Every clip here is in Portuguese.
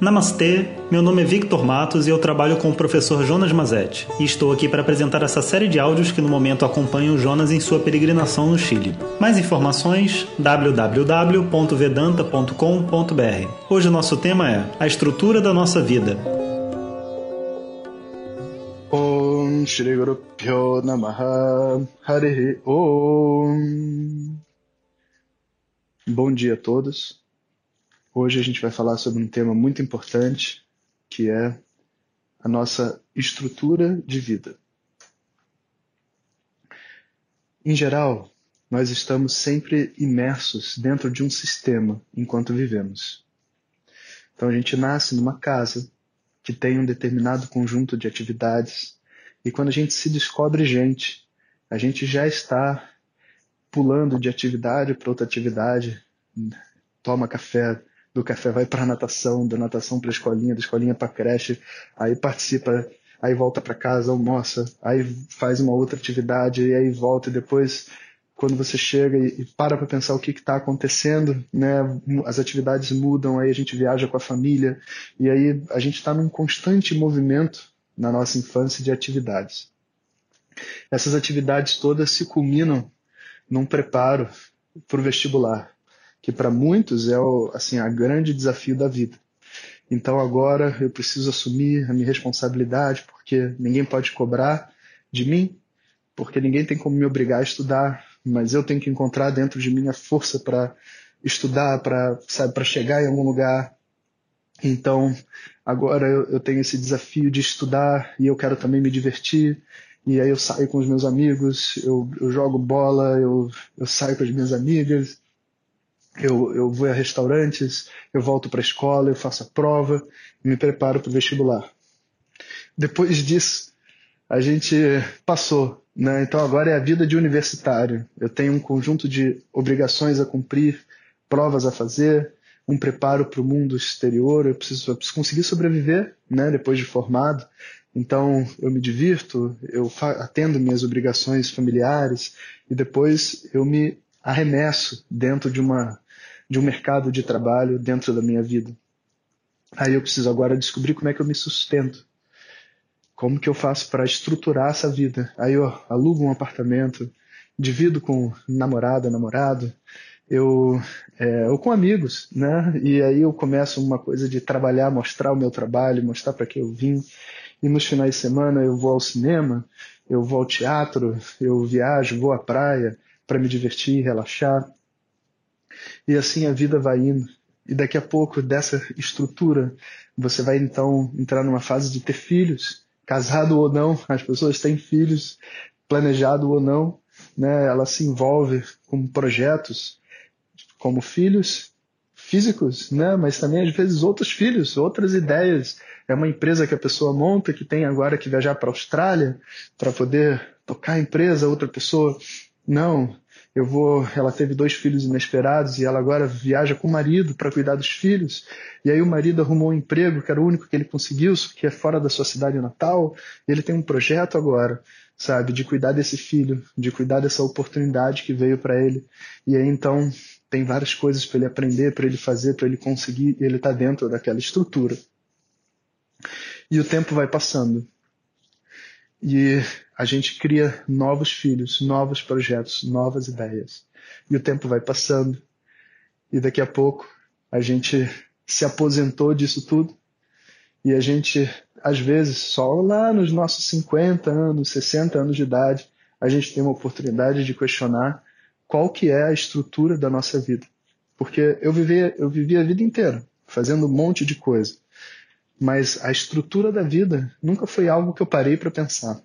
Namastê, meu nome é Victor Matos e eu trabalho com o professor Jonas Mazetti. E estou aqui para apresentar essa série de áudios que no momento acompanham o Jonas em sua peregrinação no Chile. Mais informações www.vedanta.com.br. Hoje o nosso tema é a estrutura da nossa vida. Om Shri Guru Harihi Om Bom dia a todos. Hoje a gente vai falar sobre um tema muito importante, que é a nossa estrutura de vida. Em geral, nós estamos sempre imersos dentro de um sistema enquanto vivemos. Então a gente nasce numa casa que tem um determinado conjunto de atividades e quando a gente se descobre gente, a gente já está pulando de atividade para outra atividade, toma café do café vai para natação, da natação para escolinha, da escolinha para creche, aí participa, aí volta para casa, almoça, aí faz uma outra atividade e aí volta e depois quando você chega e, para para pensar o que está acontecendo, né? As atividades mudam, aí a gente viaja com a família e aí a gente está num constante movimento na nossa infância de atividades. Essas atividades todas se culminam num preparo para o vestibular que para muitos é o assim a grande desafio da vida. Então agora eu preciso assumir a minha responsabilidade, porque ninguém pode cobrar de mim, porque ninguém tem como me obrigar a estudar, mas eu tenho que encontrar dentro de mim a força para estudar, para sabe, para chegar em algum lugar. Então agora eu, eu tenho esse desafio de estudar e eu quero também me divertir. E aí eu saio com os meus amigos, eu, eu jogo bola, eu, eu saio com as minhas amigas, eu, eu vou a restaurantes, eu volto para a escola, eu faço a prova e me preparo para o vestibular. Depois disso, a gente passou, né? Então agora é a vida de universitário. Eu tenho um conjunto de obrigações a cumprir, provas a fazer, um preparo para o mundo exterior. Eu preciso, eu preciso conseguir sobreviver, né? Depois de formado. Então eu me divirto, eu atendo minhas obrigações familiares e depois eu me arremesso dentro de uma de um mercado de trabalho dentro da minha vida. Aí eu preciso agora descobrir como é que eu me sustento. Como que eu faço para estruturar essa vida? Aí eu alugo um apartamento, divido com namorada, namorado, eu é, ou com amigos, né? E aí eu começo uma coisa de trabalhar, mostrar o meu trabalho, mostrar para que eu vim. E nos finais de semana eu vou ao cinema, eu vou ao teatro, eu viajo, vou à praia para me divertir, relaxar. E assim a vida vai indo. E daqui a pouco, dessa estrutura, você vai então entrar numa fase de ter filhos, casado ou não, as pessoas têm filhos, planejado ou não, né? Ela se envolve com projetos como filhos físicos, né? Mas também às vezes outros filhos, outras ideias. É uma empresa que a pessoa monta que tem agora que viajar para a Austrália para poder tocar a empresa, outra pessoa não, eu vou. Ela teve dois filhos inesperados e ela agora viaja com o marido para cuidar dos filhos. E aí o marido arrumou um emprego que era o único que ele conseguiu, que é fora da sua cidade natal. Ele tem um projeto agora, sabe, de cuidar desse filho, de cuidar dessa oportunidade que veio para ele. E aí então tem várias coisas para ele aprender, para ele fazer, para ele conseguir. E ele está dentro daquela estrutura. E o tempo vai passando. E a gente cria novos filhos, novos projetos, novas ideias. E o tempo vai passando. E daqui a pouco a gente se aposentou disso tudo. E a gente, às vezes, só lá nos nossos 50 anos, 60 anos de idade, a gente tem uma oportunidade de questionar qual que é a estrutura da nossa vida. Porque eu vivi, eu vivi a vida inteira fazendo um monte de coisa. Mas a estrutura da vida nunca foi algo que eu parei para pensar.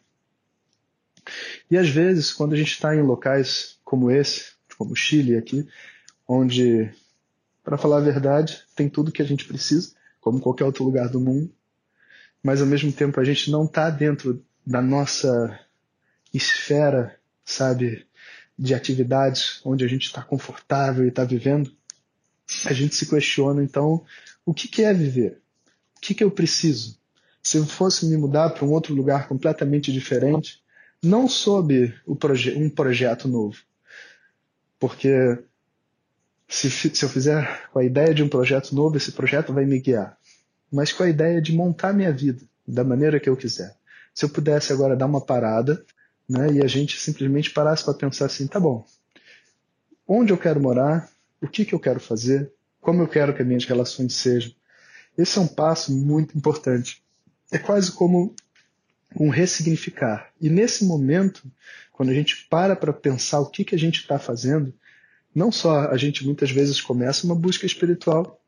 E às vezes, quando a gente está em locais como esse, como o Chile aqui, onde, para falar a verdade, tem tudo que a gente precisa, como qualquer outro lugar do mundo, mas ao mesmo tempo a gente não está dentro da nossa esfera, sabe, de atividades onde a gente está confortável e está vivendo, a gente se questiona então o que, que é viver? Que, que eu preciso? Se eu fosse me mudar para um outro lugar completamente diferente, não sob proje um projeto novo. Porque se, se eu fizer com a ideia de um projeto novo, esse projeto vai me guiar. mas com a ideia de montar minha vida da maneira que eu quiser. Se eu pudesse agora dar uma parada, né, e a gente simplesmente parasse para pensar assim, tá bom, onde eu quero morar, o que, que eu quero fazer, como eu quero que as minhas relações sejam. Esse é um passo muito importante. É quase como um ressignificar. E nesse momento, quando a gente para para pensar o que, que a gente está fazendo, não só a gente muitas vezes começa uma busca espiritual,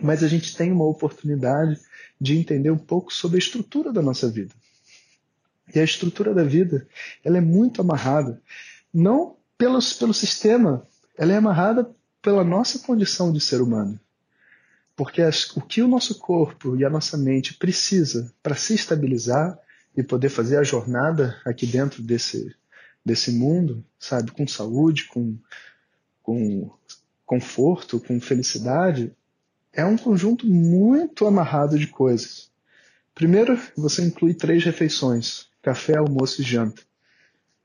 mas a gente tem uma oportunidade de entender um pouco sobre a estrutura da nossa vida. E a estrutura da vida, ela é muito amarrada, não pelo, pelo sistema, ela é amarrada pela nossa condição de ser humano. Porque as, o que o nosso corpo e a nossa mente precisa para se estabilizar e poder fazer a jornada aqui dentro desse, desse mundo, sabe, com saúde, com, com conforto, com felicidade, é um conjunto muito amarrado de coisas. Primeiro, você inclui três refeições: café, almoço e janta,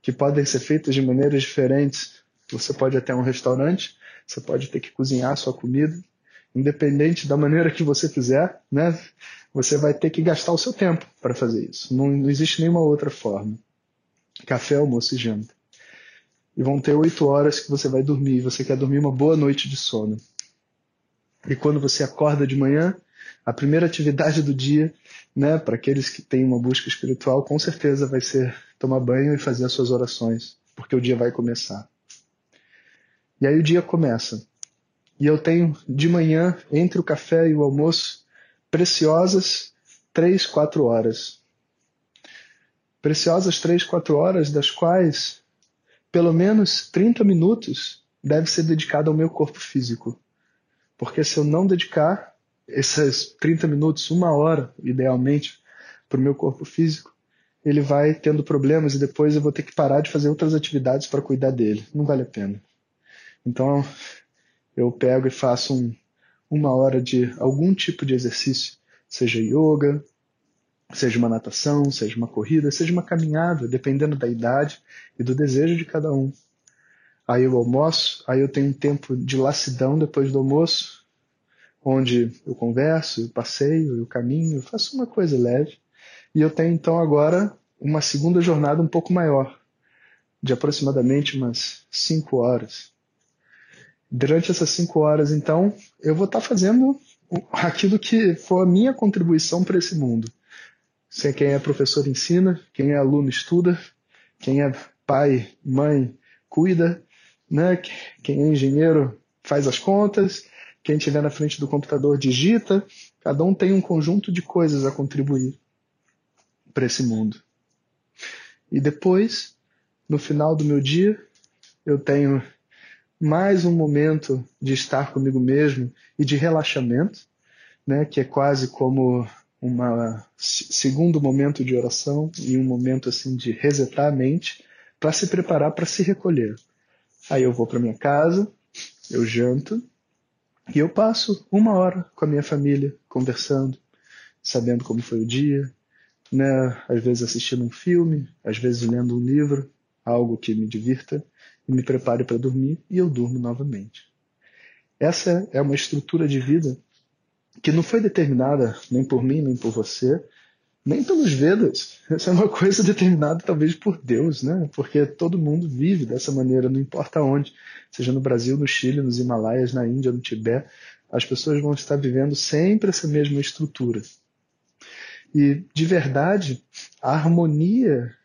que podem ser feitas de maneiras diferentes. Você pode até um restaurante, você pode ter que cozinhar a sua comida, independente da maneira que você fizer, né? Você vai ter que gastar o seu tempo para fazer isso. Não, não existe nenhuma outra forma. Café, almoço e janta. E vão ter oito horas que você vai dormir. Você quer dormir uma boa noite de sono. E quando você acorda de manhã, a primeira atividade do dia, né, para aqueles que têm uma busca espiritual, com certeza vai ser tomar banho e fazer as suas orações, porque o dia vai começar. E aí o dia começa. E eu tenho de manhã, entre o café e o almoço, preciosas três, quatro horas. Preciosas três, quatro horas, das quais pelo menos 30 minutos deve ser dedicado ao meu corpo físico. Porque se eu não dedicar esses 30 minutos, uma hora, idealmente, para o meu corpo físico, ele vai tendo problemas e depois eu vou ter que parar de fazer outras atividades para cuidar dele. Não vale a pena. Então, eu pego e faço um, uma hora de algum tipo de exercício, seja yoga, seja uma natação, seja uma corrida, seja uma caminhada, dependendo da idade e do desejo de cada um. Aí eu almoço, aí eu tenho um tempo de lassidão depois do almoço, onde eu converso, eu passeio, eu caminho, eu faço uma coisa leve. E eu tenho então agora uma segunda jornada um pouco maior, de aproximadamente umas cinco horas. Durante essas cinco horas, então, eu vou estar fazendo aquilo que for a minha contribuição para esse mundo. Se quem é professor ensina, quem é aluno estuda, quem é pai, mãe cuida, né? Quem é engenheiro faz as contas, quem estiver na frente do computador digita. Cada um tem um conjunto de coisas a contribuir para esse mundo. E depois, no final do meu dia, eu tenho mais um momento de estar comigo mesmo e de relaxamento, né, que é quase como um segundo momento de oração e um momento assim de resetar a mente para se preparar para se recolher. Aí eu vou para minha casa, eu janto e eu passo uma hora com a minha família conversando, sabendo como foi o dia, né? Às vezes assistindo um filme, às vezes lendo um livro, algo que me divirta e me prepare para dormir e eu durmo novamente. Essa é uma estrutura de vida que não foi determinada nem por mim nem por você, nem pelos Vedas. Essa é uma coisa determinada talvez por Deus, né? Porque todo mundo vive dessa maneira, não importa onde, seja no Brasil, no Chile, nos Himalaias, na Índia, no Tibete, as pessoas vão estar vivendo sempre essa mesma estrutura. E de verdade, a harmonia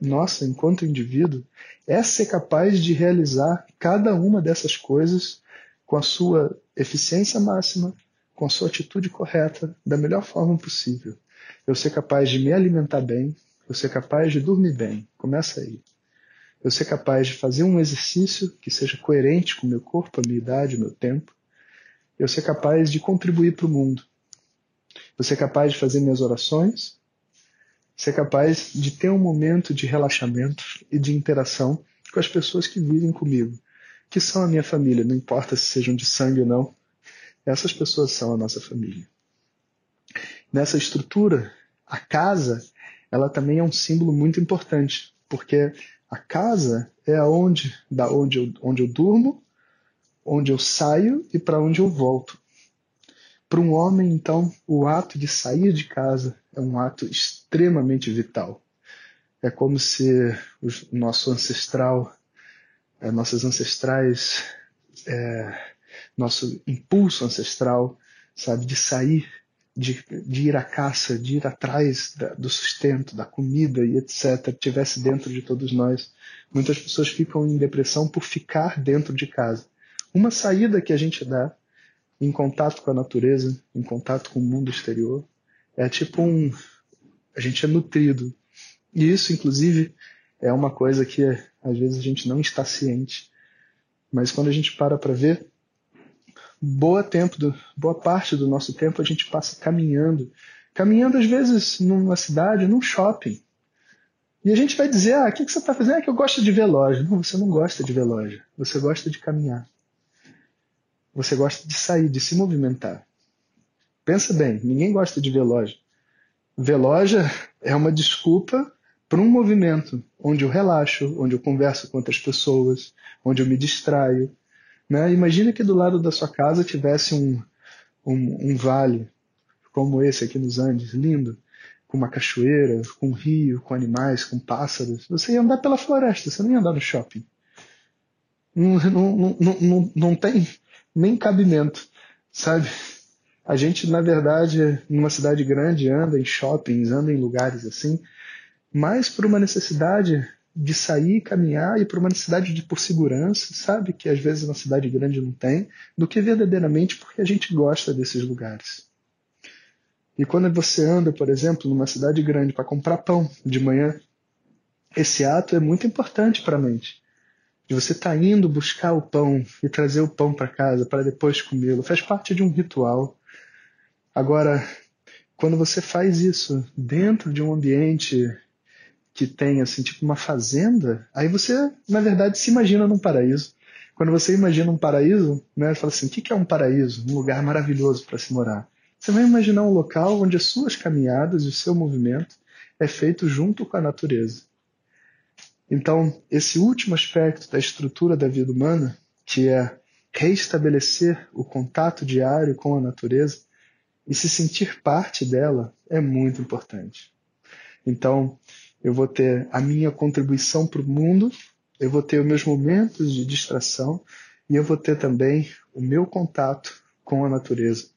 nossa enquanto indivíduo é ser capaz de realizar cada uma dessas coisas com a sua eficiência máxima, com a sua atitude correta, da melhor forma possível eu ser capaz de me alimentar bem, eu ser capaz de dormir bem. Começa aí. Eu ser capaz de fazer um exercício que seja coerente com o meu corpo, a minha idade, o meu tempo. Eu ser capaz de contribuir para o mundo. Eu ser capaz de fazer minhas orações. Ser capaz de ter um momento de relaxamento e de interação com as pessoas que vivem comigo, que são a minha família, não importa se sejam de sangue ou não. Essas pessoas são a nossa família nessa estrutura, a casa, ela também é um símbolo muito importante, porque a casa é aonde, da onde eu, onde eu durmo, onde eu saio e para onde eu volto. Para um homem, então, o ato de sair de casa é um ato extremamente vital. É como se o nosso ancestral, é, nossas ancestrais, é, nosso impulso ancestral, sabe, de sair, de, de ir à caça, de ir atrás da, do sustento, da comida e etc., tivesse dentro de todos nós. Muitas pessoas ficam em depressão por ficar dentro de casa. Uma saída que a gente dá em contato com a natureza, em contato com o mundo exterior, é tipo um. A gente é nutrido. E isso, inclusive, é uma coisa que às vezes a gente não está ciente. Mas quando a gente para para ver, boa tempo, do, boa parte do nosso tempo a gente passa caminhando, caminhando às vezes numa cidade, num shopping. E a gente vai dizer, ah, o que, que você está fazendo? É que eu gosto de ver loja. Não, você não gosta de ver loja. Você gosta de caminhar. Você gosta de sair, de se movimentar. Pensa bem, ninguém gosta de ver loja. Ver loja é uma desculpa para um movimento onde eu relaxo, onde eu converso com outras pessoas, onde eu me distraio. Né? Imagina que do lado da sua casa tivesse um, um, um vale como esse aqui nos Andes, lindo, com uma cachoeira, com um rio, com animais, com pássaros. Você ia andar pela floresta, você não ia andar no shopping. Não, não, não, não, não tem nem cabimento, sabe? A gente, na verdade, numa cidade grande, anda em shoppings, anda em lugares assim, mais por uma necessidade de sair, caminhar e por uma necessidade de por segurança, sabe? Que às vezes uma cidade grande não tem, do que verdadeiramente porque a gente gosta desses lugares. E quando você anda, por exemplo, numa cidade grande para comprar pão de manhã, esse ato é muito importante para a mente de você estar tá indo buscar o pão e trazer o pão para casa para depois comê-lo, faz parte de um ritual. Agora, quando você faz isso dentro de um ambiente que tem assim tipo uma fazenda, aí você na verdade se imagina num paraíso. Quando você imagina um paraíso, né, fala assim, o que é um paraíso? Um lugar maravilhoso para se morar. Você vai imaginar um local onde as suas caminhadas e o seu movimento é feito junto com a natureza. Então, esse último aspecto da estrutura da vida humana, que é reestabelecer o contato diário com a natureza e se sentir parte dela, é muito importante. Então, eu vou ter a minha contribuição para o mundo, eu vou ter os meus momentos de distração e eu vou ter também o meu contato com a natureza,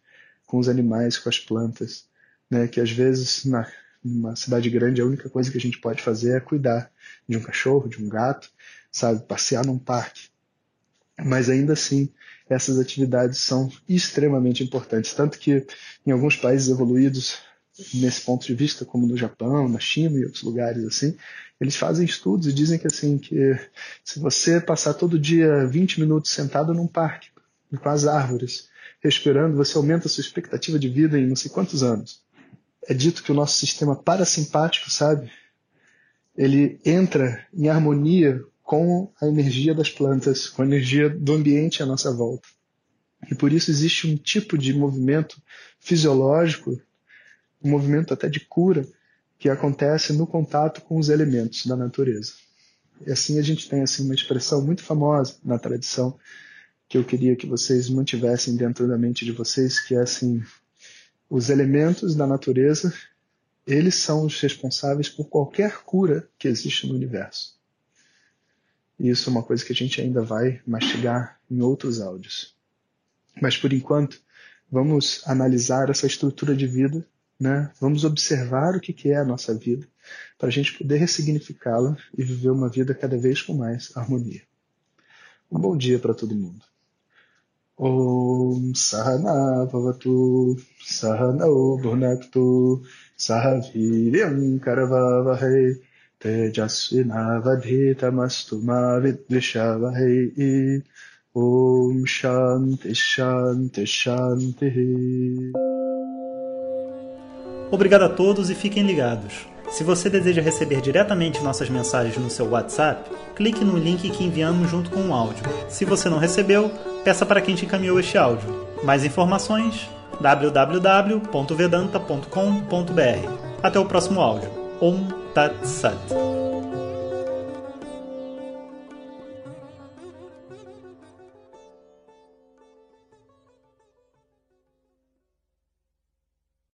com os animais, com as plantas, né, que às vezes na numa cidade grande, a única coisa que a gente pode fazer é cuidar de um cachorro, de um gato, sabe, passear num parque. Mas ainda assim, essas atividades são extremamente importantes, tanto que em alguns países evoluídos nesse ponto de vista, como no Japão, na China e outros lugares assim, eles fazem estudos e dizem que assim que se você passar todo dia 20 minutos sentado num parque com as árvores, respirando, você aumenta a sua expectativa de vida em não sei quantos anos. É dito que o nosso sistema parasimpático, sabe, ele entra em harmonia com a energia das plantas, com a energia do ambiente à nossa volta. E por isso existe um tipo de movimento fisiológico, um movimento até de cura, que acontece no contato com os elementos da natureza. E assim a gente tem assim uma expressão muito famosa na tradição que eu queria que vocês mantivessem dentro da mente de vocês, que é assim, os elementos da natureza, eles são os responsáveis por qualquer cura que existe no universo. Isso é uma coisa que a gente ainda vai mastigar em outros áudios. Mas por enquanto, vamos analisar essa estrutura de vida, né? vamos observar o que, que é a nossa vida, para a gente poder ressignificá-la e viver uma vida cada vez com mais harmonia. Um bom dia para todo mundo. Om Sahana Bhavatu Sahana Bhunaktu Sahaviryam Karavavahe तेजस्विनावधीतमस्तु मा विद्विषावहै ॐ शान्ति शान्ति शान्तिः Obrigado a todos e fiquem ligados. Se você deseja receber diretamente nossas mensagens no seu WhatsApp, clique no link que enviamos junto com o áudio. Se você não recebeu, peça para quem te encaminhou este áudio. Mais informações www.vedanta.com.br. Até o próximo áudio. Om Tat Sat.